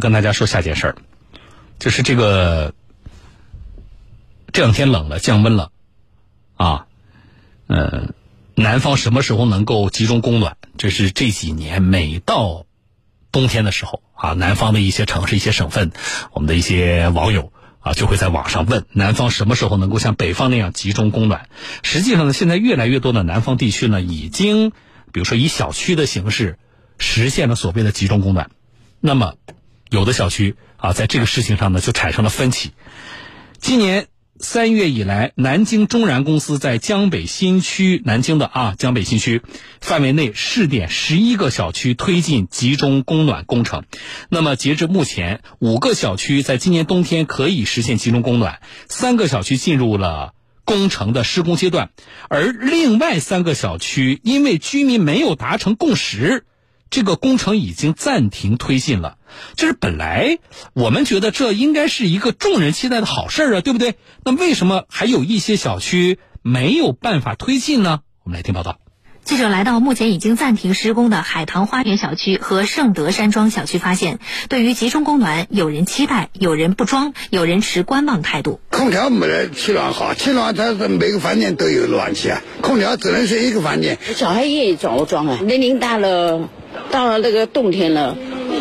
跟大家说下件事儿，就是这个这两天冷了，降温了，啊，呃，南方什么时候能够集中供暖？这是这几年每到冬天的时候啊，南方的一些城市、一些省份，我们的一些网友啊，就会在网上问南方什么时候能够像北方那样集中供暖。实际上呢，现在越来越多的南方地区呢，已经比如说以小区的形式实现了所谓的集中供暖。那么，有的小区啊，在这个事情上呢，就产生了分歧。今年三月以来，南京中燃公司在江北新区南京的啊江北新区范围内试点十一个小区推进集中供暖工程。那么，截至目前，五个小区在今年冬天可以实现集中供暖，三个小区进入了工程的施工阶段，而另外三个小区因为居民没有达成共识。这个工程已经暂停推进了，就是本来我们觉得这应该是一个众人期待的好事啊，对不对？那为什么还有一些小区没有办法推进呢？我们来听报道。记者来到目前已经暂停施工的海棠花园小区和盛德山庄小区，发现对于集中供暖，有人期待，有人不装，有人持观望态度。空调没得取暖好，取暖它是每个房间都有暖气啊，空调只能是一个房间。小孩愿意装我装啊，年龄大了。到了那个冬天了，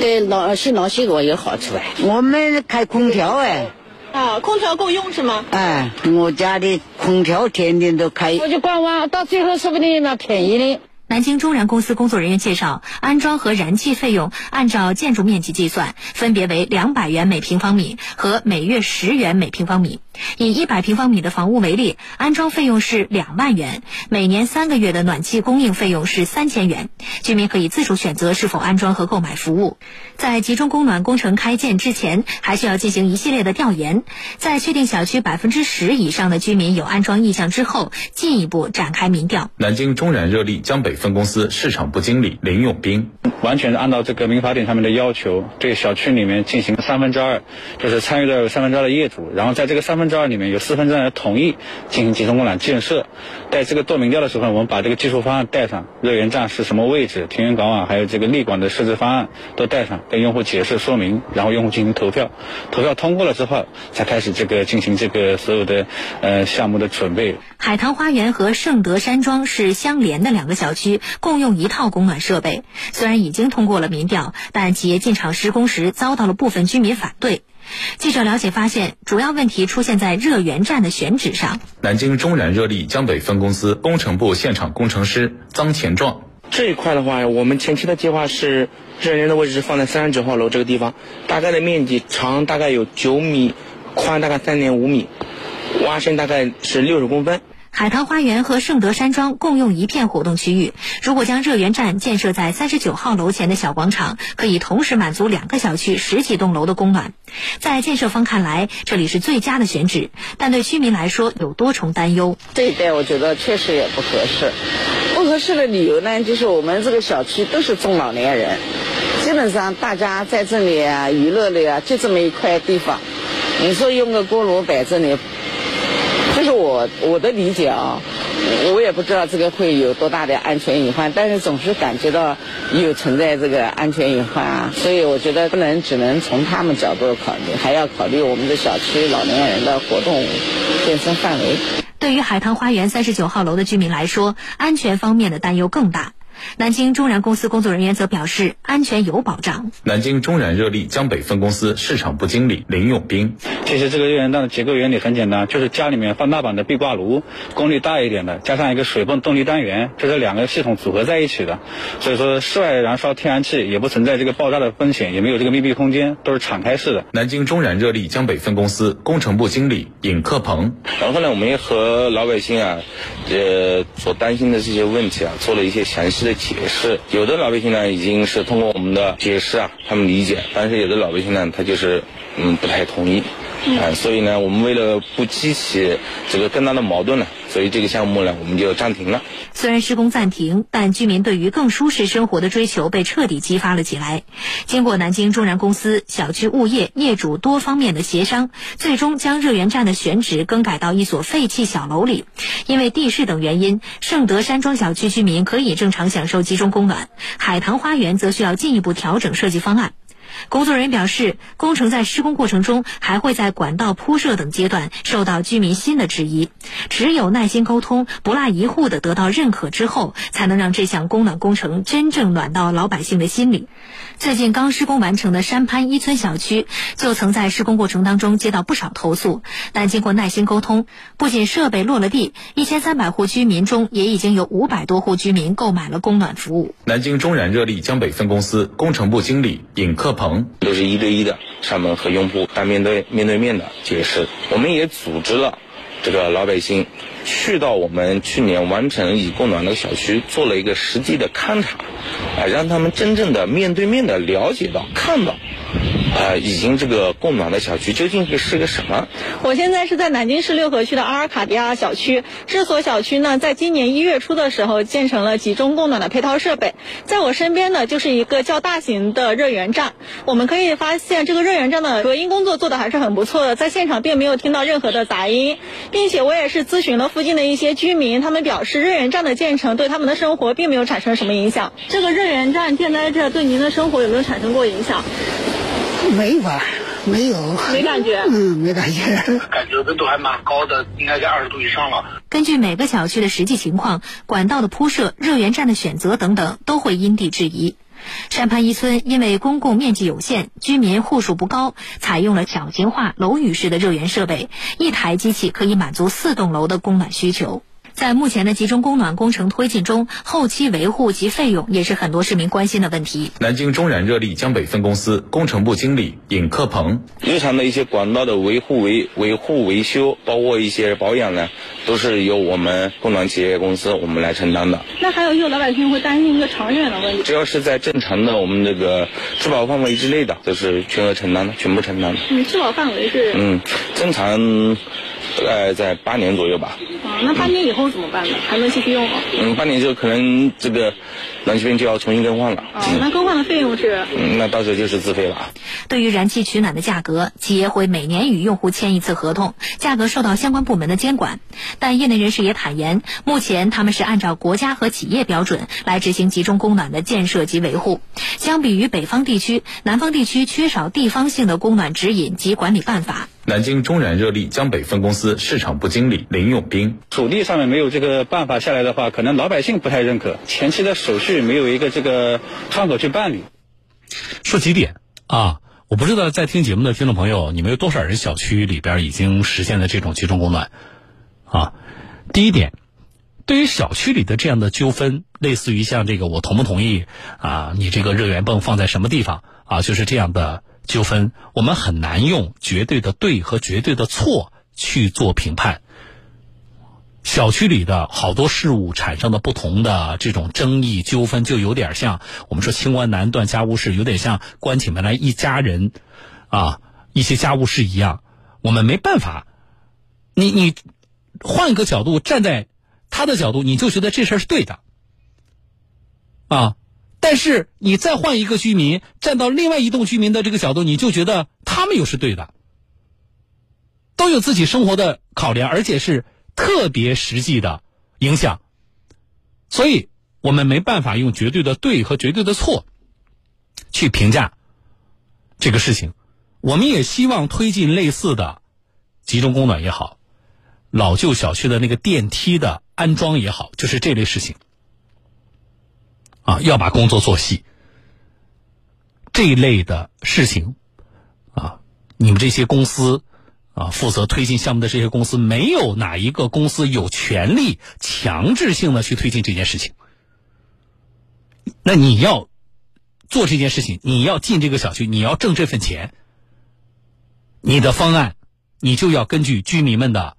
对脑心脑血管有好处哎。我们开空调哎，啊，空调够用是吗？哎，我家的空调天天都开。我就观望，到最后说不定那便宜的。南京中燃公司工作人员介绍，安装和燃气费用按照建筑面积计算，分别为两百元每平方米和每月十元每平方米。以一百平方米的房屋为例，安装费用是两万元，每年三个月的暖气供应费用是三千元。居民可以自主选择是否安装和购买服务。在集中供暖工程开建之前，还需要进行一系列的调研，在确定小区百分之十以上的居民有安装意向之后，进一步展开民调。南京中燃热力江北。分公司市场部经理林永斌，完全是按照这个民法典上面的要求，对小区里面进行三分之二，就是参与的三分之二的业主，然后在这个三分分之二里面有四分之二的同意进行集中供暖建设。在这个做民调的时候，我们把这个技术方案带上，热源站是什么位置，停源港网还有这个立管的设置方案都带上，跟用户解释说明，然后用户进行投票，投票通过了之后，才开始这个进行这个所有的呃项目的准备。海棠花园和盛德山庄是相连的两个小区。共用一套供暖设备，虽然已经通过了民调，但企业进场施工时遭到了部分居民反对。记者了解发现，主要问题出现在热源站的选址上。南京中燃热力江北分公司工程部现场工程师张前壮，这一块的话，我们前期的计划是热源的位置放在三十九号楼这个地方，大概的面积长大概有九米，宽大概三点五米，挖深大概是六十公分。海棠花园和盛德山庄共用一片活动区域。如果将热源站建设在三十九号楼前的小广场，可以同时满足两个小区十几栋楼的供暖。在建设方看来，这里是最佳的选址，但对居民来说有多重担忧。这一点我觉得确实也不合适。不合适的理由呢，就是我们这个小区都是中老年人，基本上大家在这里啊娱乐的啊就这么一块地方，你说用个锅炉摆这里。这是我我的理解啊，我也不知道这个会有多大的安全隐患，但是总是感觉到有存在这个安全隐患啊，所以我觉得不能只能从他们角度考虑，还要考虑我们的小区老年人的活动健身范围。对于海棠花园三十九号楼的居民来说，安全方面的担忧更大。南京中燃公司工作人员则表示，安全有保障。南京中燃热力江北分公司市场部经理林永兵，其实这个热源站的结构原理很简单，就是家里面放大版的壁挂炉，功率大一点的，加上一个水泵动力单元，这是两个系统组合在一起的。所以说，室外燃烧天然气也不存在这个爆炸的风险，也没有这个密闭空间，都是敞开式的。南京中燃热力江北分公司工程部经理尹克鹏，然后呢，我们也和老百姓啊，呃，所担心的这些问题啊，做了一些详细的。解释，有的老百姓呢已经是通过我们的解释啊，他们理解；但是有的老百姓呢，他就是嗯不太同意。啊，所以呢，我们为了不激起这个更大的矛盾呢，所以这个项目呢，我们就暂停了。虽然施工暂停，但居民对于更舒适生活的追求被彻底激发了起来。经过南京中燃公司、小区物业、业主多方面的协商，最终将热源站的选址更改到一所废弃小楼里。因为地势等原因，盛德山庄小区居民可以正常享受集中供暖，海棠花园则需要进一步调整设计方案。工作人员表示，工程在施工过程中还会在管道铺设等阶段受到居民新的质疑，只有耐心沟通，不落一户的得到认可之后，才能让这项供暖工程真正暖到老百姓的心里。最近刚施工完成的山潘一村小区，就曾在施工过程当中接到不少投诉，但经过耐心沟通，不仅设备落了地，一千三百户居民中也已经有五百多户居民购买了供暖服务。南京中燃热力江北分公司工程部经理尹克都是一对一的上门和用户单面对面对面的解释，我们也组织了这个老百姓去到我们去年完成已供暖的小区做了一个实际的勘察，啊，让他们真正的面对面的了解到看到。呃，已经这个供暖的小区究竟是个什么？我现在是在南京市六合区的阿尔卡迪亚小区。这所小区呢，在今年一月初的时候建成了集中供暖的配套设备。在我身边呢，就是一个较大型的热源站。我们可以发现，这个热源站的隔音工作做的还是很不错的，在现场并没有听到任何的杂音，并且我也是咨询了附近的一些居民，他们表示热源站的建成对他们的生活并没有产生什么影响。这个热源站建在这，对您的生活有没有产生过影响？没吧，没有，没感觉，嗯，没感觉，感觉温度还蛮高的，应该在二十度以上了。根据每个小区的实际情况，管道的铺设、热源站的选择等等，都会因地制宜。山潘一村因为公共面积有限，居民户数不高，采用了小型化楼宇式的热源设备，一台机器可以满足四栋楼的供暖需求。在目前的集中供暖工程推进中，后期维护及费用也是很多市民关心的问题。南京中燃热力江北分公司工程部经理尹克鹏，日常的一些管道的维护维维护维修，包括一些保养呢，都是由我们供暖企业公司我们来承担的。那还有一个老百姓会担心一个长远的问题，只要是在正常的我们这个质保范围之内的，都是全额承担的，全部承担的。嗯，质保范围是？嗯，正常。大概在八年左右吧。啊，那半年以后怎么办呢？还能继续用吗？嗯，半年之后可能这个暖气片就要重新更换了。哦，那更换的费用是？嗯，那到时候就是自费了。对于燃气取暖的价格，企业会每年与用户签一次合同，价格受到相关部门的监管。但业内人士也坦言，目前他们是按照国家和企业标准来执行集中供暖的建设及维护。相比于北方地区，南方地区缺少地方性的供暖指引及管理办法。南京中燃热力江北分公司市场部经理林永斌：土地上面没有这个办法下来的话，可能老百姓不太认可，前期的手续没有一个这个窗口去办理。说几点啊？我不知道在听节目的听众朋友，你们有多少人小区里边已经实现了这种集中供暖啊？第一点，对于小区里的这样的纠纷，类似于像这个我同不同意啊？你这个热源泵放在什么地方啊？就是这样的。纠纷，我们很难用绝对的对和绝对的错去做评判。小区里的好多事物产生的不同的这种争议纠纷，就有点像我们说清官难断家务事，有点像关起门来一家人啊，一些家务事一样，我们没办法。你你换个角度站在他的角度，你就觉得这事儿是对的啊。但是你再换一个居民站到另外一栋居民的这个角度，你就觉得他们又是对的，都有自己生活的考量，而且是特别实际的影响，所以我们没办法用绝对的对和绝对的错去评价这个事情。我们也希望推进类似的集中供暖也好，老旧小区的那个电梯的安装也好，就是这类事情。啊，要把工作做细，这一类的事情，啊，你们这些公司，啊，负责推进项目的这些公司，没有哪一个公司有权利强制性的去推进这件事情。那你要做这件事情，你要进这个小区，你要挣这份钱，你的方案，你就要根据居民们的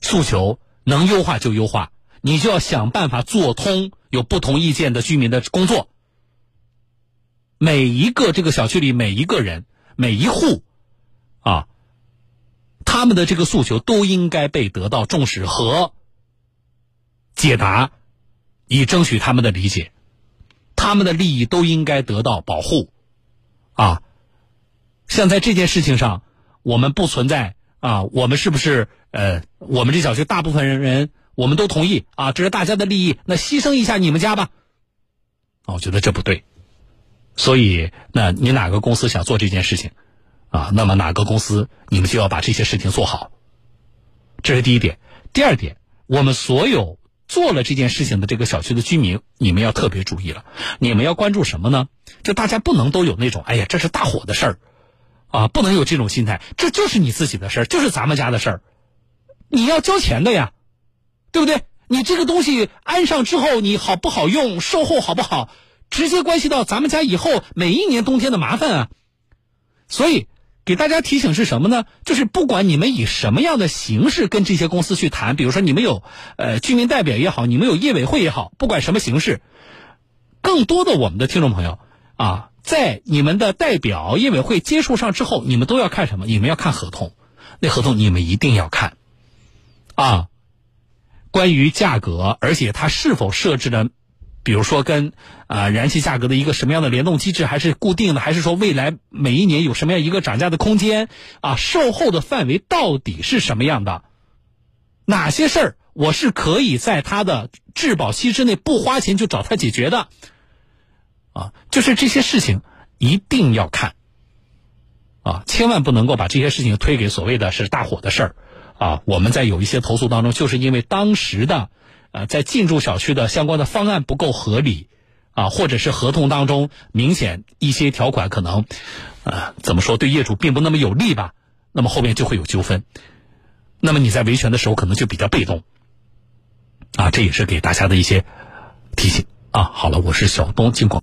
诉求，能优化就优化，你就要想办法做通。有不同意见的居民的工作，每一个这个小区里每一个人每一户，啊，他们的这个诉求都应该被得到重视和解答，以争取他们的理解，他们的利益都应该得到保护，啊，像在这件事情上，我们不存在啊，我们是不是呃，我们这小区大部分人人。我们都同意啊，这是大家的利益，那牺牲一下你们家吧。我觉得这不对，所以，那你哪个公司想做这件事情，啊，那么哪个公司你们就要把这些事情做好。这是第一点。第二点，我们所有做了这件事情的这个小区的居民，你们要特别注意了。你们要关注什么呢？就大家不能都有那种，哎呀，这是大伙的事儿，啊，不能有这种心态。这就是你自己的事儿，就是咱们家的事儿，你要交钱的呀，对不对？你这个东西安上之后，你好不好用，售后好不好？直接关系到咱们家以后每一年冬天的麻烦啊，所以给大家提醒是什么呢？就是不管你们以什么样的形式跟这些公司去谈，比如说你们有呃居民代表也好，你们有业委会也好，不管什么形式，更多的我们的听众朋友啊，在你们的代表业委会接触上之后，你们都要看什么？你们要看合同，那合同你们一定要看啊，关于价格，而且它是否设置的。比如说，跟啊燃气价格的一个什么样的联动机制，还是固定的，还是说未来每一年有什么样一个涨价的空间？啊，售后的范围到底是什么样的？哪些事儿我是可以在他的质保期之内不花钱就找他解决的？啊，就是这些事情一定要看，啊，千万不能够把这些事情推给所谓的是大伙的事儿，啊，我们在有一些投诉当中，就是因为当时的。呃，在进驻小区的相关的方案不够合理，啊，或者是合同当中明显一些条款可能，呃，怎么说对业主并不那么有利吧？那么后面就会有纠纷，那么你在维权的时候可能就比较被动，啊，这也是给大家的一些提醒啊。好了，我是小东，尽管。